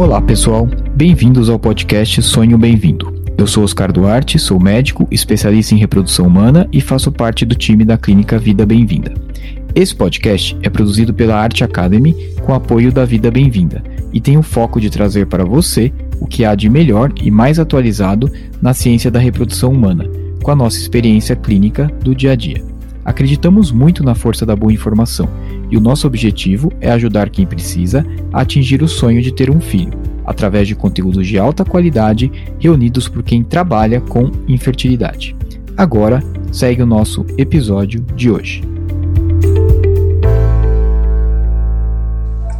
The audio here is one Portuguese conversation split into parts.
Olá pessoal, bem-vindos ao podcast Sonho Bem-vindo. Eu sou Oscar Duarte, sou médico, especialista em reprodução humana e faço parte do time da Clínica Vida Bem-vinda. Esse podcast é produzido pela Arte Academy com apoio da Vida Bem-vinda e tem o foco de trazer para você o que há de melhor e mais atualizado na ciência da reprodução humana, com a nossa experiência clínica do dia a dia. Acreditamos muito na força da boa informação e o nosso objetivo é ajudar quem precisa a atingir o sonho de ter um filho, através de conteúdos de alta qualidade reunidos por quem trabalha com infertilidade. Agora, segue o nosso episódio de hoje.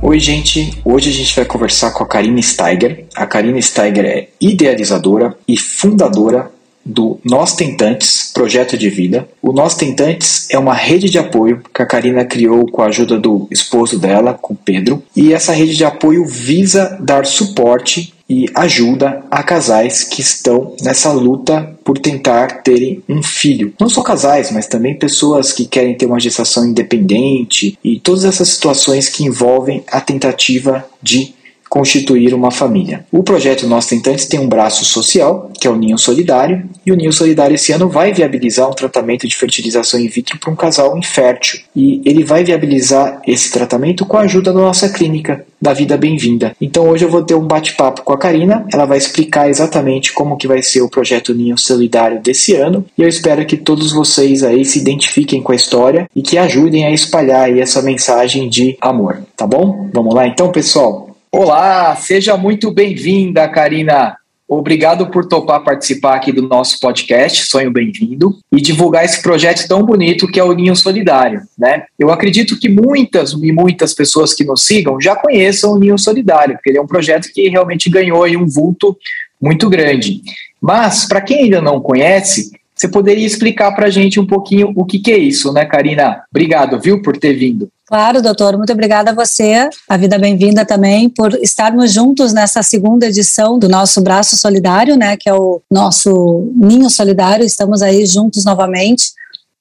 Oi, gente. Hoje a gente vai conversar com a Karine Steiger. A Karine Steiger é idealizadora e fundadora do Nós Tentantes, projeto de vida. O Nós Tentantes é uma rede de apoio que a Karina criou com a ajuda do esposo dela, com Pedro, e essa rede de apoio visa dar suporte e ajuda a casais que estão nessa luta por tentar terem um filho. Não só casais, mas também pessoas que querem ter uma gestação independente e todas essas situações que envolvem a tentativa de constituir uma família. O projeto Nós Tentantes tem um braço social, que é o Ninho Solidário, e o Ninho Solidário esse ano vai viabilizar um tratamento de fertilização in vitro para um casal infértil. E ele vai viabilizar esse tratamento com a ajuda da nossa clínica, da Vida Bem-vinda. Então hoje eu vou ter um bate-papo com a Karina, ela vai explicar exatamente como que vai ser o projeto Ninho Solidário desse ano, e eu espero que todos vocês aí se identifiquem com a história e que ajudem a espalhar essa mensagem de amor, tá bom? Vamos lá então, pessoal? Olá, seja muito bem-vinda, Karina. Obrigado por topar participar aqui do nosso podcast, Sonho Bem-vindo, e divulgar esse projeto tão bonito que é o Ninho Solidário. Né? Eu acredito que muitas e muitas pessoas que nos sigam já conheçam o Ninho Solidário, porque ele é um projeto que realmente ganhou um vulto muito grande. Mas, para quem ainda não conhece, você poderia explicar para a gente um pouquinho o que, que é isso, né, Karina? Obrigado, viu, por ter vindo. Claro, doutor. Muito obrigada a você, a Vida Bem-vinda também, por estarmos juntos nessa segunda edição do nosso Braço Solidário, né, que é o nosso Ninho Solidário. Estamos aí juntos novamente.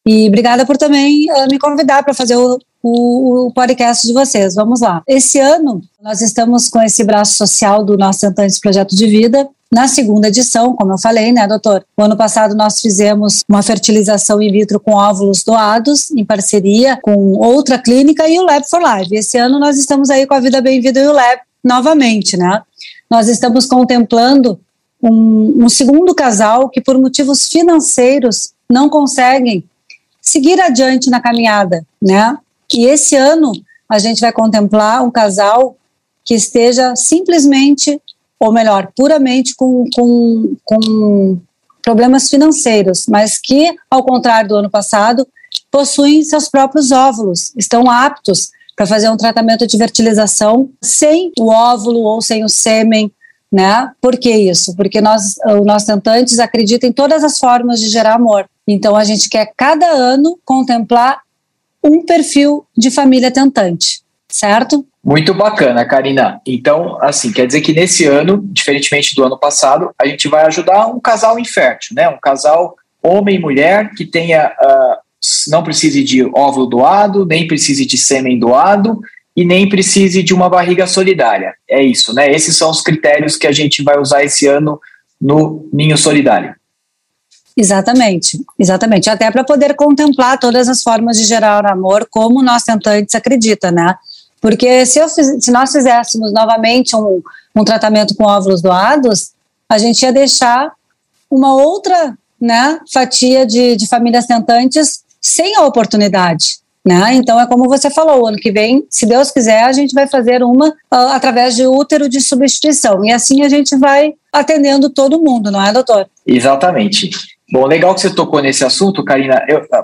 E obrigada por também uh, me convidar para fazer o, o, o, podcast de vocês. Vamos lá. Esse ano, nós estamos com esse braço social do nosso Tentantes Projeto de Vida, na segunda edição, como eu falei, né, doutor? O ano passado nós fizemos uma fertilização in vitro com óvulos doados, em parceria com outra clínica e o Lab for Life. Esse ano nós estamos aí com a Vida Bem-vinda e o Lab novamente, né? Nós estamos contemplando um, um segundo casal que, por motivos financeiros, não conseguem seguir adiante na caminhada, né? E esse ano a gente vai contemplar um casal que esteja simplesmente ou melhor, puramente com, com, com problemas financeiros, mas que, ao contrário do ano passado, possuem seus próprios óvulos, estão aptos para fazer um tratamento de fertilização sem o óvulo ou sem o sêmen, né? Por que isso? Porque nós, nossos tentantes acreditam em todas as formas de gerar amor. Então a gente quer cada ano contemplar um perfil de família tentante, certo? Muito bacana, Karina. Então, assim, quer dizer que nesse ano, diferentemente do ano passado, a gente vai ajudar um casal infértil, né? Um casal homem e mulher que tenha uh, não precise de óvulo doado, nem precise de sêmen doado e nem precise de uma barriga solidária. É isso, né? Esses são os critérios que a gente vai usar esse ano no Ninho Solidário. Exatamente, exatamente. Até para poder contemplar todas as formas de gerar amor, como nós tentantes acredita, né? Porque se, eu, se nós fizéssemos novamente um, um tratamento com óvulos doados, a gente ia deixar uma outra né, fatia de, de famílias tentantes sem a oportunidade. Né? Então é como você falou, ano que vem, se Deus quiser, a gente vai fazer uma uh, através de útero de substituição. E assim a gente vai atendendo todo mundo, não é, doutor? Exatamente. Bom, legal que você tocou nesse assunto, Karina.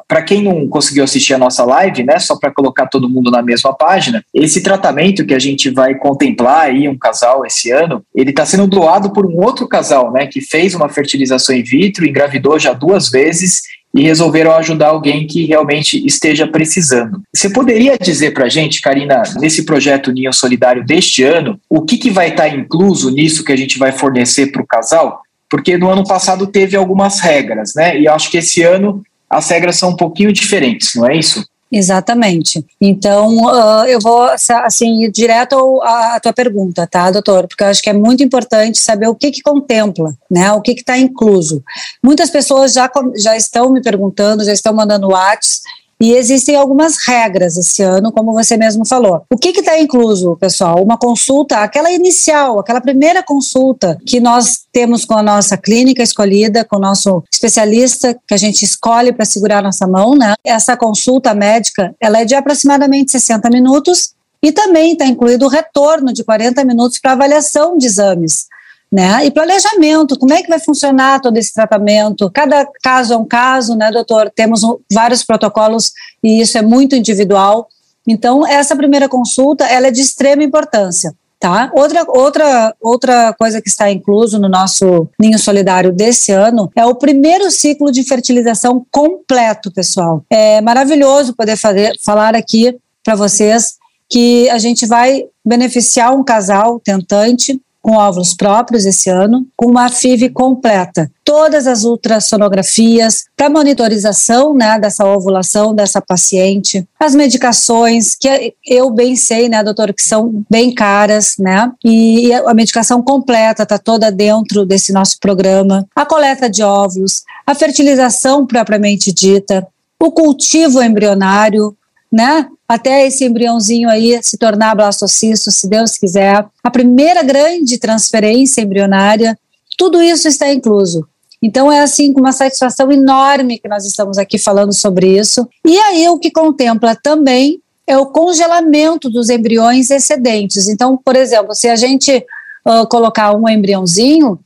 Para quem não conseguiu assistir a nossa live, né, só para colocar todo mundo na mesma página, esse tratamento que a gente vai contemplar aí, um casal esse ano, ele está sendo doado por um outro casal, né, que fez uma fertilização in vitro, engravidou já duas vezes e resolveram ajudar alguém que realmente esteja precisando. Você poderia dizer para a gente, Karina, nesse projeto Ninho Solidário deste ano, o que, que vai estar tá incluso nisso que a gente vai fornecer para o casal? Porque no ano passado teve algumas regras, né? E acho que esse ano as regras são um pouquinho diferentes, não é isso? Exatamente. Então, uh, eu vou assim ir direto à tua pergunta, tá, doutor? Porque eu acho que é muito importante saber o que que contempla, né? O que que está incluso. Muitas pessoas já já estão me perguntando, já estão mandando WhatsApp e existem algumas regras esse ano, como você mesmo falou. O que está incluso, pessoal? Uma consulta, aquela inicial, aquela primeira consulta que nós temos com a nossa clínica escolhida, com o nosso especialista que a gente escolhe para segurar nossa mão, né? Essa consulta médica, ela é de aproximadamente 60 minutos e também está incluído o retorno de 40 minutos para avaliação de exames né? E planejamento, como é que vai funcionar todo esse tratamento? Cada caso é um caso, né, doutor? Temos vários protocolos e isso é muito individual. Então, essa primeira consulta, ela é de extrema importância. Tá? Outra, outra, outra coisa que está incluso no nosso Ninho Solidário desse ano é o primeiro ciclo de fertilização completo, pessoal. É maravilhoso poder fazer, falar aqui para vocês que a gente vai beneficiar um casal tentante com óvulos próprios esse ano, com uma FIV completa. Todas as ultrassonografias para monitorização né, dessa ovulação dessa paciente, as medicações, que eu bem sei, né, doutor, que são bem caras, né? E a medicação completa está toda dentro desse nosso programa. A coleta de óvulos, a fertilização propriamente dita, o cultivo embrionário, né? Até esse embriãozinho aí se tornar blastocisto, se Deus quiser. A primeira grande transferência embrionária, tudo isso está incluso. Então é assim com uma satisfação enorme que nós estamos aqui falando sobre isso. E aí o que contempla também é o congelamento dos embriões excedentes. Então, por exemplo, se a gente uh, colocar um embriãozinho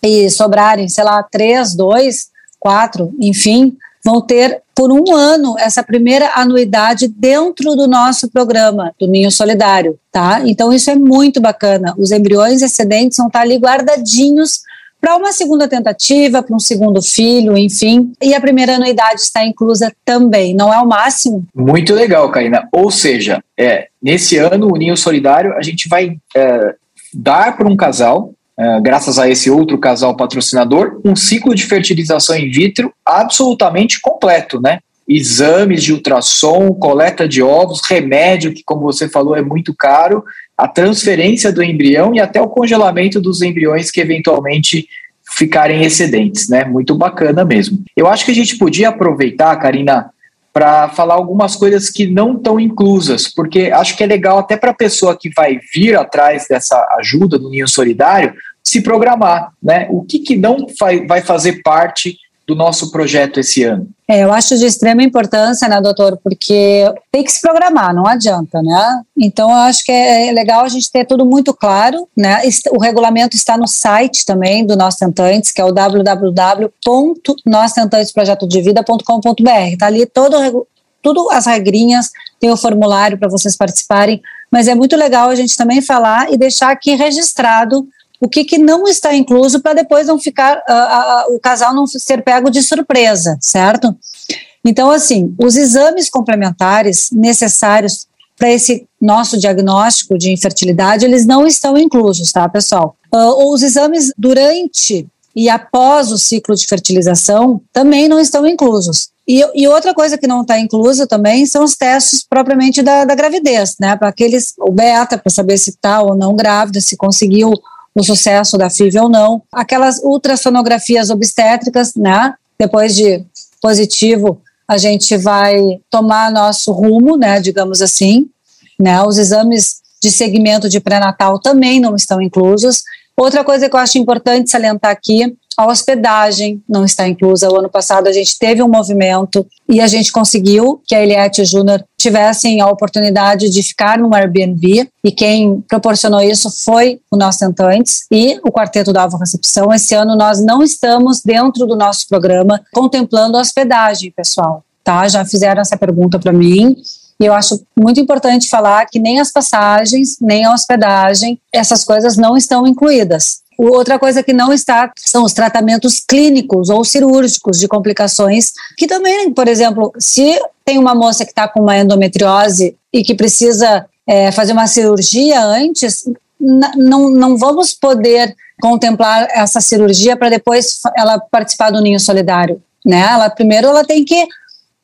e sobrarem, sei lá, três, dois, quatro, enfim, vão ter por um ano essa primeira anuidade dentro do nosso programa do Ninho Solidário, tá? Então isso é muito bacana. Os embriões excedentes vão estar ali guardadinhos para uma segunda tentativa, para um segundo filho, enfim. E a primeira anuidade está inclusa também, não é o máximo? Muito legal, Karina. Ou seja, é, nesse ano, o Ninho Solidário, a gente vai é, dar para um casal é, graças a esse outro casal patrocinador, um ciclo de fertilização in vitro absolutamente completo, né? Exames de ultrassom, coleta de ovos, remédio, que, como você falou, é muito caro, a transferência do embrião e até o congelamento dos embriões que eventualmente ficarem excedentes, né? Muito bacana mesmo. Eu acho que a gente podia aproveitar, Karina, para falar algumas coisas que não estão inclusas, porque acho que é legal até para a pessoa que vai vir atrás dessa ajuda do Ninho Solidário se programar, né? O que, que não vai fazer parte do nosso projeto esse ano? É, eu acho de extrema importância, né, doutor, porque tem que se programar, não adianta, né? Então, eu acho que é legal a gente ter tudo muito claro, né? O regulamento está no site também do Nós Tentantes, que é o www.nostentantesprojetodevida.com.br. Está ali todo, tudo as regrinhas, tem o formulário para vocês participarem, mas é muito legal a gente também falar e deixar aqui registrado o que, que não está incluso para depois não ficar uh, uh, o casal não ser pego de surpresa, certo? Então, assim, os exames complementares necessários para esse nosso diagnóstico de infertilidade, eles não estão inclusos, tá, pessoal? Uh, os exames durante e após o ciclo de fertilização também não estão inclusos. E, e outra coisa que não está inclusa também são os testes propriamente da, da gravidez, né? Para aqueles, o beta, para saber se está ou não grávida, se conseguiu o sucesso da FIV ou não. Aquelas ultrassonografias obstétricas, né? Depois de positivo, a gente vai tomar nosso rumo, né? Digamos assim, né? Os exames de segmento de pré-natal também não estão inclusos. Outra coisa que eu acho importante salientar aqui a hospedagem não está inclusa. O ano passado a gente teve um movimento e a gente conseguiu que a Eliette Júnior tivessem a oportunidade de ficar no Airbnb e quem proporcionou isso foi o Nós Tentantes e o Quarteto da Alva Recepção. Esse ano nós não estamos dentro do nosso programa contemplando hospedagem, pessoal. Tá? Já fizeram essa pergunta para mim. E eu acho muito importante falar que nem as passagens, nem a hospedagem, essas coisas não estão incluídas. Outra coisa que não está são os tratamentos clínicos ou cirúrgicos de complicações, que também, por exemplo, se tem uma moça que está com uma endometriose e que precisa é, fazer uma cirurgia antes, não, não vamos poder contemplar essa cirurgia para depois ela participar do ninho solidário, né? Ela primeiro ela tem que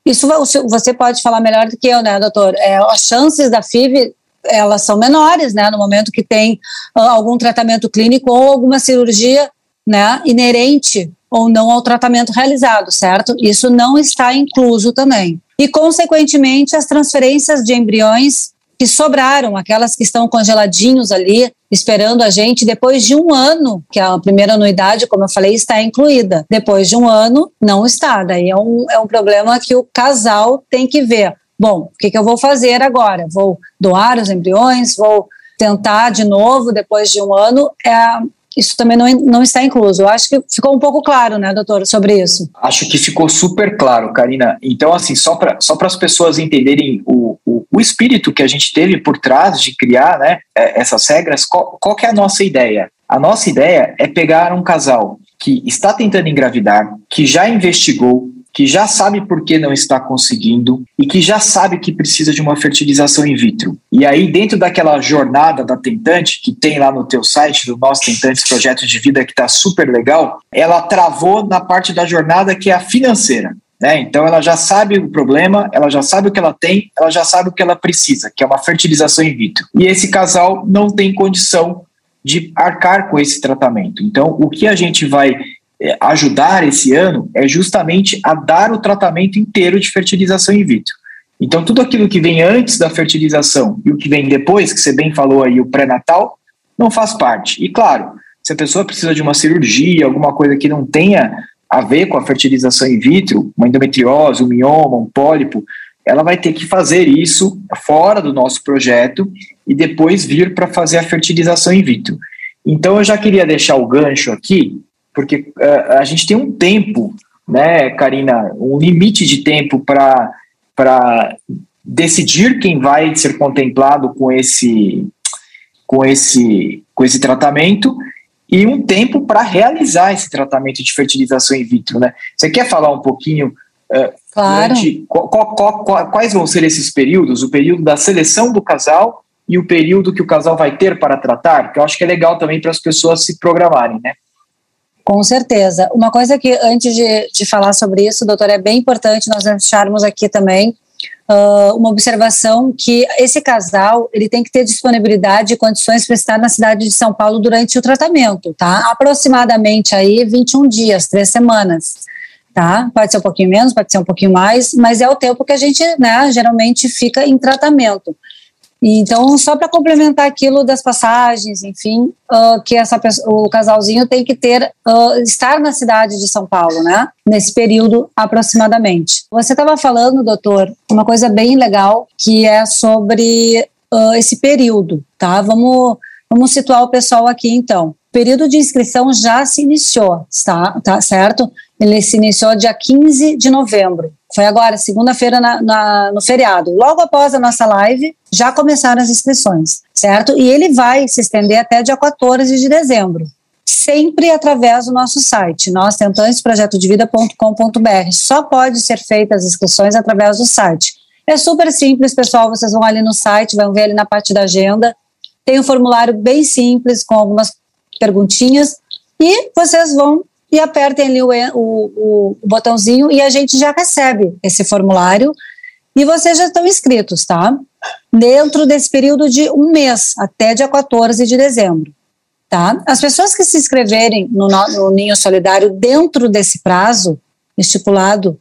Isso você pode falar melhor do que eu, né, doutor? É, as chances da FIV elas são menores, né, no momento que tem uh, algum tratamento clínico ou alguma cirurgia, né, inerente ou não ao tratamento realizado, certo? Isso não está incluso também. E, consequentemente, as transferências de embriões que sobraram, aquelas que estão congeladinhos ali, esperando a gente, depois de um ano, que a primeira anuidade, como eu falei, está incluída. Depois de um ano, não está. Daí é um, é um problema que o casal tem que ver. Bom, o que, que eu vou fazer agora? Vou doar os embriões? Vou tentar de novo depois de um ano? É, isso também não, não está incluso. Eu acho que ficou um pouco claro, né, doutor, sobre isso. Acho que ficou super claro, Karina. Então, assim, só para só as pessoas entenderem o, o, o, espírito que a gente teve por trás de criar né, é, essas regras, qual, qual é a nossa ideia? A nossa ideia é pegar um casal que está tentando engravidar, que já investigou, que já sabe por que não está conseguindo e que já sabe que precisa de uma fertilização in vitro. E aí, dentro daquela jornada da tentante, que tem lá no teu site, do Nós Tentantes Projeto de Vida, que está super legal, ela travou na parte da jornada que é a financeira. Né? Então, ela já sabe o problema, ela já sabe o que ela tem, ela já sabe o que ela precisa, que é uma fertilização in vitro. E esse casal não tem condição de arcar com esse tratamento. Então, o que a gente vai ajudar esse ano é justamente a dar o tratamento inteiro de fertilização in vitro. Então, tudo aquilo que vem antes da fertilização e o que vem depois, que você bem falou aí, o pré-natal, não faz parte. E claro, se a pessoa precisa de uma cirurgia, alguma coisa que não tenha a ver com a fertilização in vitro, uma endometriose, um mioma, um pólipo, ela vai ter que fazer isso fora do nosso projeto e depois vir para fazer a fertilização in vitro. Então, eu já queria deixar o gancho aqui porque uh, a gente tem um tempo, né, Karina, um limite de tempo para decidir quem vai ser contemplado com esse, com esse, com esse tratamento e um tempo para realizar esse tratamento de fertilização in vitro, né? Você quer falar um pouquinho uh, claro. de, qual, qual, qual, quais vão ser esses períodos? O período da seleção do casal e o período que o casal vai ter para tratar? Que eu acho que é legal também para as pessoas se programarem, né? Com certeza. Uma coisa que, antes de, de falar sobre isso, doutor, é bem importante nós deixarmos aqui também uh, uma observação que esse casal ele tem que ter disponibilidade e condições para estar na cidade de São Paulo durante o tratamento, tá? Aproximadamente aí 21 dias, três semanas. Tá? Pode ser um pouquinho menos, pode ser um pouquinho mais, mas é o tempo que a gente, né, geralmente fica em tratamento. Então, só para complementar aquilo das passagens, enfim, uh, que essa o casalzinho tem que ter uh, estar na cidade de São Paulo, né? Nesse período aproximadamente. Você estava falando, doutor, uma coisa bem legal que é sobre uh, esse período, tá? Vamos vamos situar o pessoal aqui então. O período de inscrição já se iniciou, tá, tá certo? Ele se iniciou dia 15 de novembro. Foi agora, segunda-feira, na, na, no feriado. Logo após a nossa live, já começaram as inscrições, certo? E ele vai se estender até dia 14 de dezembro. Sempre através do nosso site, nós tentantesprojetodevida.com.br. Só pode ser feitas as inscrições através do site. É super simples, pessoal. Vocês vão ali no site, vão ver ali na parte da agenda. Tem um formulário bem simples, com algumas perguntinhas, e vocês vão e apertem ali o, o, o botãozinho e a gente já recebe esse formulário e vocês já estão inscritos, tá? Dentro desse período de um mês, até dia 14 de dezembro. Tá? As pessoas que se inscreverem no, no Ninho Solidário dentro desse prazo estipulado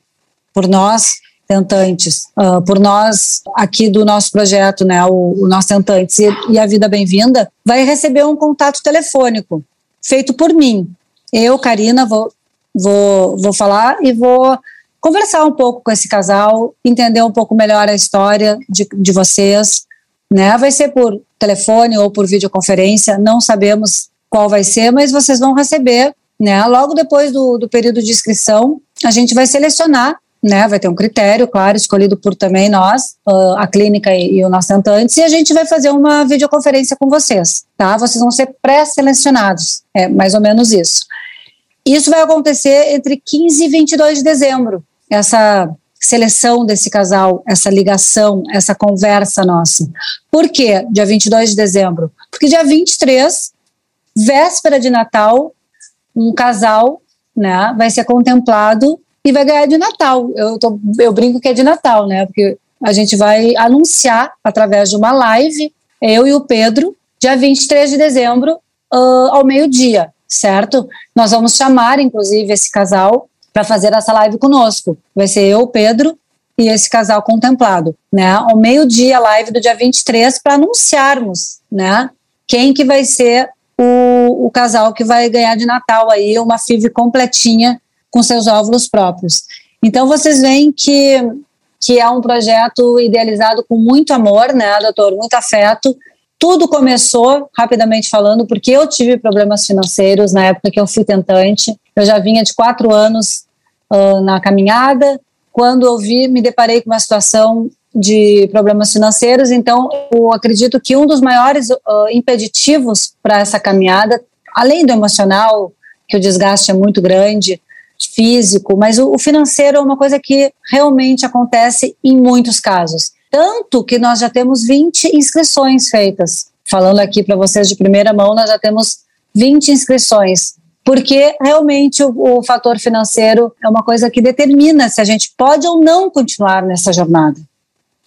por nós, tentantes, uh, por nós aqui do nosso projeto, né, o, o Nós Tentantes e, e a Vida Bem-vinda, vai receber um contato telefônico feito por mim, eu, Karina, vou, vou, vou falar e vou conversar um pouco com esse casal, entender um pouco melhor a história de, de vocês, né? Vai ser por telefone ou por videoconferência, não sabemos qual vai ser, mas vocês vão receber, né? Logo depois do, do período de inscrição, a gente vai selecionar, né? Vai ter um critério, claro, escolhido por também nós, uh, a clínica e, e o nosso tentantes, e a gente vai fazer uma videoconferência com vocês, tá? Vocês vão ser pré-selecionados, é mais ou menos isso. Isso vai acontecer entre 15 e 22 de dezembro, essa seleção desse casal, essa ligação, essa conversa nossa. Por quê dia 22 de dezembro? Porque dia 23, véspera de Natal, um casal né, vai ser contemplado e vai ganhar de Natal. Eu, tô, eu brinco que é de Natal, né? Porque a gente vai anunciar através de uma live, eu e o Pedro, dia 23 de dezembro, uh, ao meio-dia, certo? Nós vamos chamar, inclusive, esse casal para fazer essa live conosco. Vai ser eu, Pedro e esse casal contemplado, né? Ao meio-dia, live do dia 23, para anunciarmos, né? Quem que vai ser o, o casal que vai ganhar de Natal aí uma FIV completinha com seus óvulos próprios. Então vocês veem que que é um projeto idealizado com muito amor, né, doutor, muito afeto. Tudo começou, rapidamente falando, porque eu tive problemas financeiros na época que eu fui tentante. Eu já vinha de quatro anos uh, na caminhada. Quando eu vi, me deparei com uma situação de problemas financeiros. Então, eu acredito que um dos maiores uh, impeditivos para essa caminhada, além do emocional, que o desgaste é muito grande, físico, mas o, o financeiro é uma coisa que realmente acontece em muitos casos. Tanto que nós já temos 20 inscrições feitas. Falando aqui para vocês de primeira mão, nós já temos 20 inscrições porque realmente o, o, fator financeiro é uma coisa que determina se a gente pode ou não continuar nessa jornada.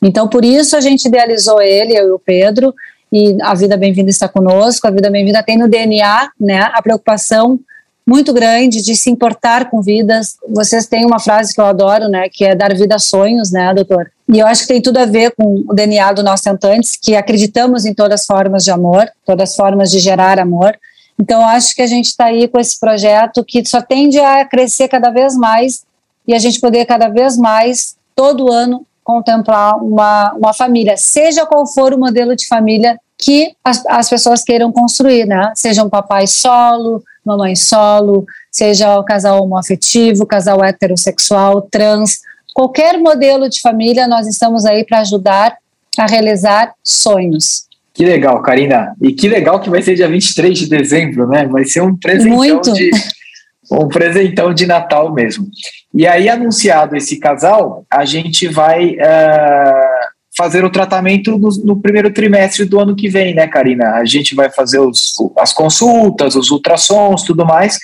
Então, por isso a gente idealizou ele, eu e o Pedro, e a Vida Bem-vinda está conosco. A Vida Bem-vinda tem no DNA né, a preocupação muito grande de se importar com vidas. Vocês têm uma frase que eu adoro, né, que é dar vida a sonhos, né, doutor? E eu acho que tem tudo a ver com o DNA do nosso tentantes, que acreditamos em todas as formas de amor, todas as formas de gerar amor. Então, eu acho que a gente está aí com esse projeto que só tende a crescer cada vez mais e a gente poder cada vez mais, todo ano, contemplar uma, uma família, seja qual for o modelo de família que as, as pessoas queiram construir, né? Seja um papai solo, mamãe solo, seja o casal homoafetivo, casal heterossexual, trans, qualquer modelo de família, nós estamos aí para ajudar a realizar sonhos. Que legal, Karina. E que legal que vai ser dia 23 de dezembro, né? Vai ser um presentão Muito. de um presentão de Natal mesmo. E aí, anunciado esse casal, a gente vai uh, fazer o tratamento no, no, primeiro trimestre do ano que vem, né, Karina? A gente vai fazer os, as consultas, os ultrassons, tudo mais,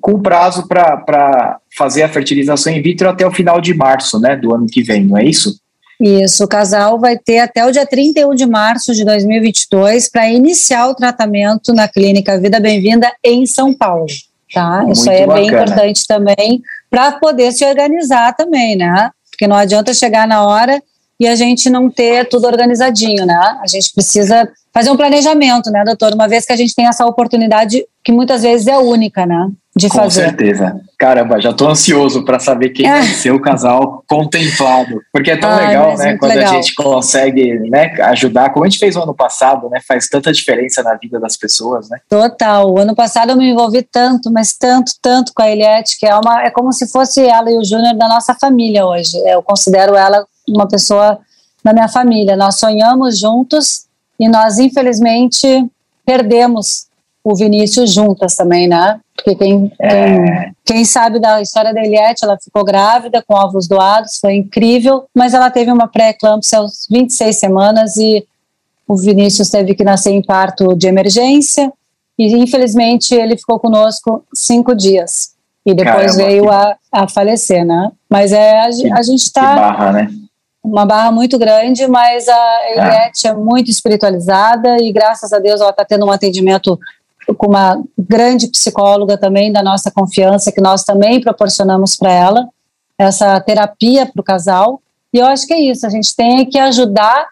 com prazo para fazer a fertilização in vitro até o final de março, né, do ano que vem, não é isso? Isso, o casal vai ter até o dia 31 de março de 2022 para iniciar o tratamento na clínica Vida Bem-vinda em São Paulo, tá? Muito Isso aí é bacana. bem importante também para poder se organizar também, né? Porque não adianta chegar na hora e a gente não ter tudo organizadinho, né? A gente precisa fazer um planejamento, né, doutor? Uma vez que a gente tem essa oportunidade que muitas vezes é única, né? de Com fazer. Com certeza. Caramba, já estou ansioso para saber quem vai ser o casal contemplado. Porque é tão Ai, legal, né? Quando legal. a gente consegue né, ajudar, como a gente fez no ano passado, né? Faz tanta diferença na vida das pessoas, né? Total. O ano passado eu me envolvi tanto, mas tanto, tanto com a Eliette, que é, uma, é como se fosse ela e o Júnior da nossa família hoje. Eu considero ela uma pessoa da minha família. Nós sonhamos juntos e nós, infelizmente, perdemos o Vinícius juntas também, né? Porque quem, é. quem, sabe da história da Eliette, ela ficou grávida com ovos doados, foi incrível, mas ela teve uma pré-eclâmpsia aos 26 semanas e o Vinícius teve que nascer em parto de emergência e infelizmente ele ficou conosco cinco dias e depois Caramba, veio que... a, a falecer, né? Mas é a, a gente está barra, né? Uma barra muito grande, mas a Eliette é. é muito espiritualizada e graças a Deus ela está tendo um atendimento com uma grande psicóloga também da nossa confiança, que nós também proporcionamos para ela, essa terapia para o casal. E eu acho que é isso, a gente tem que ajudar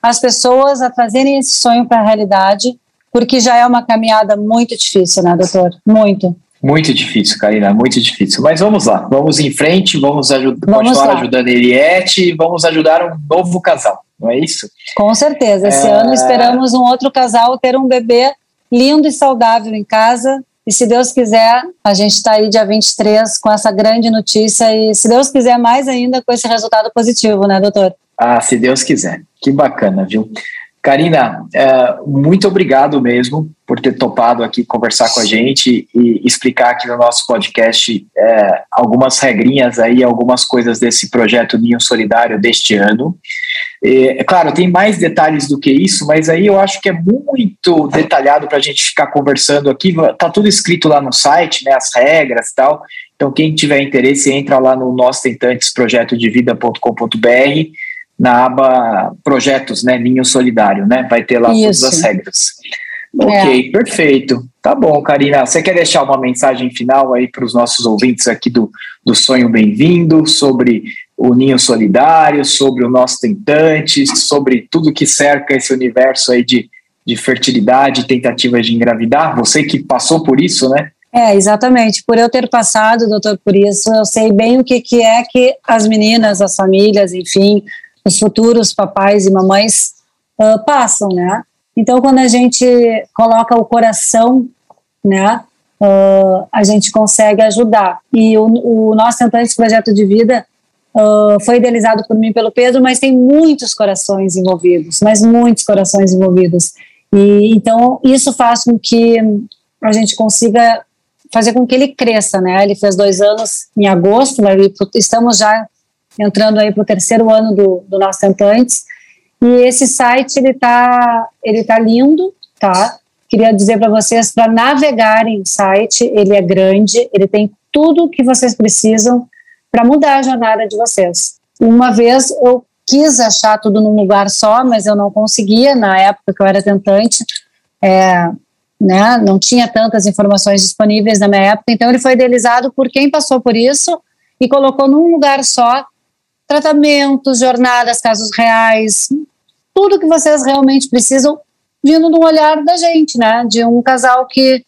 as pessoas a trazerem esse sonho para a realidade, porque já é uma caminhada muito difícil, né, doutor? Muito. Muito difícil, Karina, muito difícil. Mas vamos lá, vamos em frente, vamos ajud vamos continuar lá. ajudando a Eliette, vamos ajudar um novo casal, não é isso? Com certeza. Esse é... ano esperamos um outro casal ter um bebê lindo e saudável em casa. E se Deus quiser, a gente está aí dia 23 com essa grande notícia e se Deus quiser mais ainda com esse resultado positivo, né, doutor? Ah, se Deus quiser. Que bacana, viu? Karina, é, muito obrigado mesmo por ter topado aqui conversar com a gente e explicar aqui no nosso podcast é, algumas regrinhas aí, algumas coisas desse projeto Ninho Solidário deste ano. É, claro, tem mais detalhes do que isso, mas aí eu acho que é muito detalhado para a gente ficar conversando aqui. Tá tudo escrito lá no site, né, as regras e tal. Então, quem tiver interesse, entra lá no Nós Tentantes Projeto de Vida.com.br na aba Projetos, né? Ninho Solidário, né? Vai ter lá Isso. todas as regras. Ok, é. perfeito. Tá bom, Karina. Você quer deixar uma mensagem final aí para os nossos ouvintes aqui do, do Sonho Bem-vindo sobre o Ninho Solidário, sobre o Nosso Tentante, sobre tudo que cerca esse universo aí de, de fertilidade, tentativas de engravidar? Você que passou por isso, né? É, exatamente. Por eu ter passado, doutor, por isso, eu sei bem o que, que é que as meninas, as famílias, enfim, os futuros papais e mamães uh, passam, né? Então, quando a gente coloca o coração, né, uh, a gente consegue ajudar. E o, o nosso Tentante Projeto de Vida uh, foi idealizado por mim pelo Pedro, mas tem muitos corações envolvidos, mas muitos corações envolvidos. E então isso faz com que a gente consiga fazer com que ele cresça, né? Ele fez dois anos em agosto, estamos já entrando aí para o terceiro ano do, do nosso Tentantes, e esse site ele tá, ele tá lindo, tá? Queria dizer para vocês para navegarem o site, ele é grande, ele tem tudo que vocês precisam para mudar a jornada de vocês. Uma vez eu quis achar tudo num lugar só, mas eu não conseguia na época que eu era tentante. É, né, não tinha tantas informações disponíveis na minha época, então ele foi idealizado por quem passou por isso e colocou num lugar só tratamentos, jornadas, casos reais, tudo que vocês realmente precisam, vindo de um olhar da gente, né? De um casal que,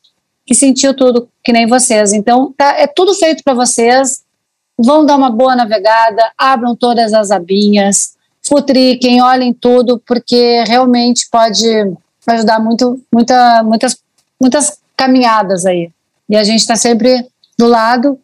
que sentiu tudo que nem vocês. Então, tá, é tudo feito para vocês. Vão dar uma boa navegada, abram todas as abinhas, futriquem, olhem tudo, porque realmente pode ajudar muito, muita, muitas, muitas caminhadas aí. E a gente está sempre do lado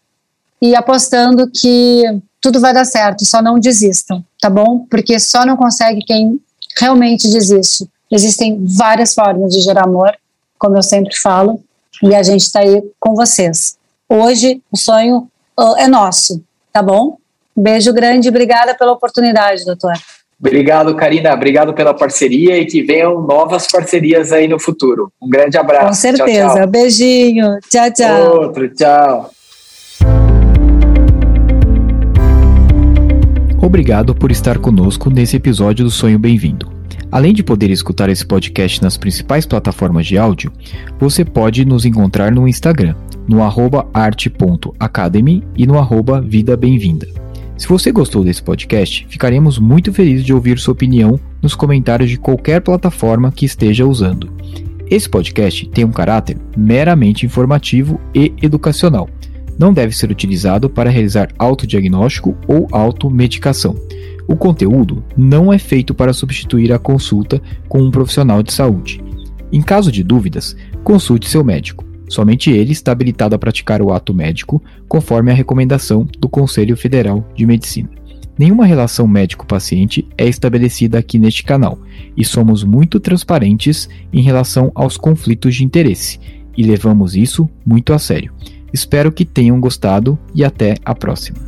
e apostando que tudo vai dar certo, só não desistam, tá bom? Porque só não consegue quem realmente desiste. Existem várias formas de gerar amor, como eu sempre falo, e a gente está aí com vocês. Hoje o sonho uh, é nosso, tá bom? Beijo grande, obrigada pela oportunidade, doutor. Obrigado, Karina. Obrigado pela parceria e que venham novas parcerias aí no futuro. Um grande abraço. Com certeza. Tchau, tchau. Beijinho. Tchau, tchau. Outro, tchau. Obrigado por estar conosco nesse episódio do Sonho Bem-vindo. Além de poder escutar esse podcast nas principais plataformas de áudio, você pode nos encontrar no Instagram, no arte.academy e no arroba Vida Bem-vinda. Se você gostou desse podcast, ficaremos muito felizes de ouvir sua opinião nos comentários de qualquer plataforma que esteja usando. Esse podcast tem um caráter meramente informativo e educacional não deve ser utilizado para realizar autodiagnóstico ou automedicação. O conteúdo não é feito para substituir a consulta com um profissional de saúde. Em caso de dúvidas, consulte seu médico. Somente ele está habilitado a praticar o ato médico, conforme a recomendação do Conselho Federal de Medicina. Nenhuma relação médico-paciente é estabelecida aqui neste canal e somos muito transparentes em relação aos conflitos de interesse e levamos isso muito a sério. Espero que tenham gostado e até a próxima.